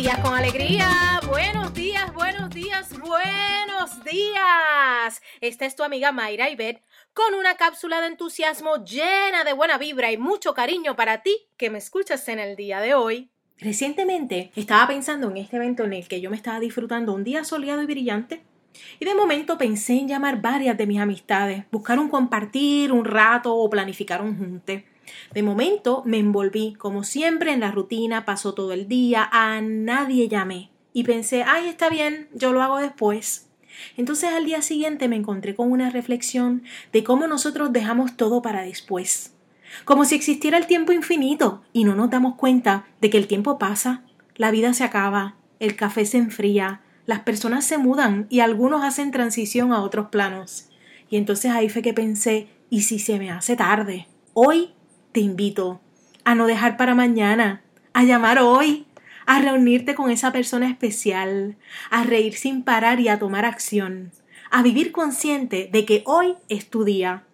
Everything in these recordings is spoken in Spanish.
días con alegría, buenos días, buenos días, buenos días. Esta es tu amiga Mayra Ibet con una cápsula de entusiasmo llena de buena vibra y mucho cariño para ti que me escuchas en el día de hoy. Recientemente estaba pensando en este evento en el que yo me estaba disfrutando un día soleado y brillante y de momento pensé en llamar varias de mis amistades, buscar un compartir, un rato o planificar un junte. De momento me envolví, como siempre, en la rutina, pasó todo el día, a nadie llamé. Y pensé, ay, está bien, yo lo hago después. Entonces al día siguiente me encontré con una reflexión de cómo nosotros dejamos todo para después. Como si existiera el tiempo infinito y no nos damos cuenta de que el tiempo pasa, la vida se acaba, el café se enfría, las personas se mudan y algunos hacen transición a otros planos. Y entonces ahí fue que pensé, ¿y si se me hace tarde? Hoy te invito a no dejar para mañana, a llamar hoy, a reunirte con esa persona especial, a reír sin parar y a tomar acción, a vivir consciente de que hoy es tu día,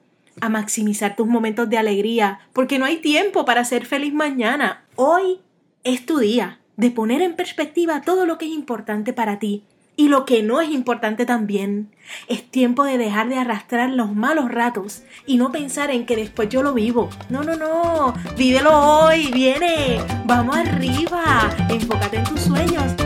a maximizar tus momentos de alegría, porque no hay tiempo para ser feliz mañana. Hoy es tu día de poner en perspectiva todo lo que es importante para ti y lo que no es importante también, es tiempo de dejar de arrastrar los malos ratos y no pensar en que después yo lo vivo. No, no, no. Vívelo hoy, viene. Vamos arriba. Enfócate en tus sueños